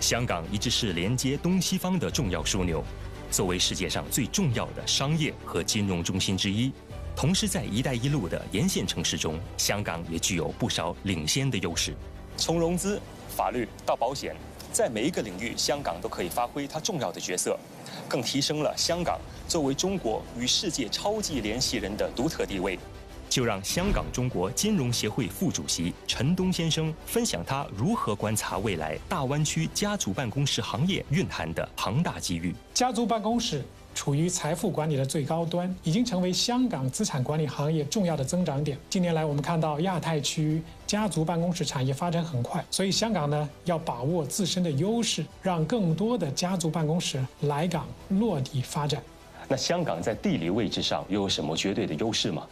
香港一直是连接东西方的重要枢纽，作为世界上最重要的商业和金融中心之一，同时在“一带一路”的沿线城市中，香港也具有不少领先的优势。从融资、法律到保险，在每一个领域，香港都可以发挥它重要的角色，更提升了香港作为中国与世界超级联系人的独特地位。就让香港中国金融协会副主席陈东先生分享他如何观察未来大湾区家族办公室行业蕴含的庞大机遇。家族办公室处于财富管理的最高端，已经成为香港资产管理行业重要的增长点。近年来，我们看到亚太区家族办公室产业发展很快，所以香港呢要把握自身的优势，让更多的家族办公室来港落地发展。那香港在地理位置上又有什么绝对的优势吗？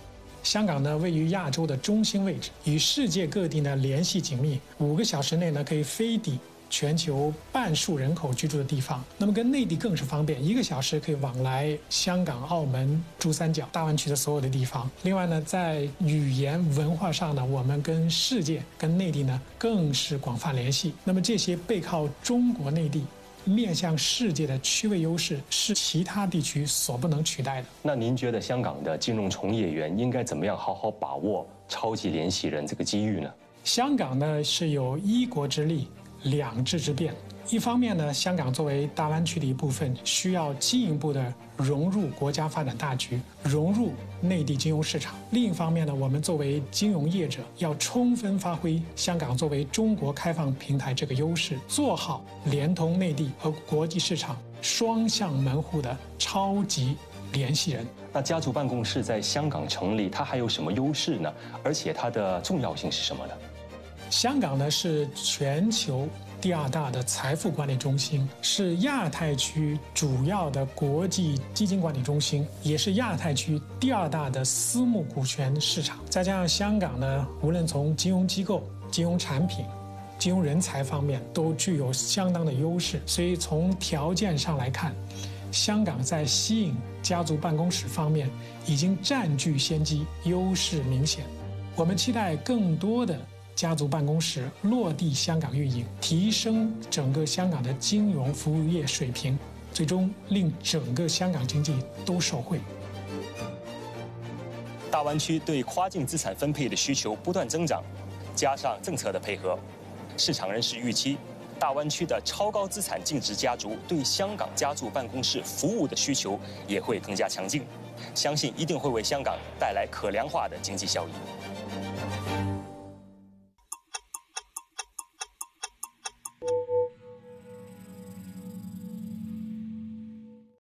香港呢，位于亚洲的中心位置，与世界各地呢联系紧密。五个小时内呢，可以飞抵全球半数人口居住的地方。那么跟内地更是方便，一个小时可以往来香港、澳门、珠三角、大湾区的所有的地方。另外呢，在语言文化上呢，我们跟世界、跟内地呢更是广泛联系。那么这些背靠中国内地。面向世界的区位优势是其他地区所不能取代的。那您觉得香港的金融从业员应该怎么样好好把握超级联系人这个机遇呢？香港呢是有一国之力，两制之便。一方面呢，香港作为大湾区的一部分，需要进一步的融入国家发展大局，融入内地金融市场。另一方面呢，我们作为金融业者，要充分发挥香港作为中国开放平台这个优势，做好连通内地和国际市场双向门户的超级联系人。那家族办公室在香港成立，它还有什么优势呢？而且它的重要性是什么呢？香港呢是全球。第二大的财富管理中心是亚太区主要的国际基金管理中心，也是亚太区第二大的私募股权市场。再加上香港呢，无论从金融机构、金融产品、金融人才方面，都具有相当的优势。所以从条件上来看，香港在吸引家族办公室方面已经占据先机，优势明显。我们期待更多的。家族办公室落地香港运营，提升整个香港的金融服务业水平，最终令整个香港经济都受惠。大湾区对跨境资产分配的需求不断增长，加上政策的配合，市场人士预期，大湾区的超高资产净值家族对香港家族办公室服务的需求也会更加强劲，相信一定会为香港带来可量化的经济效益。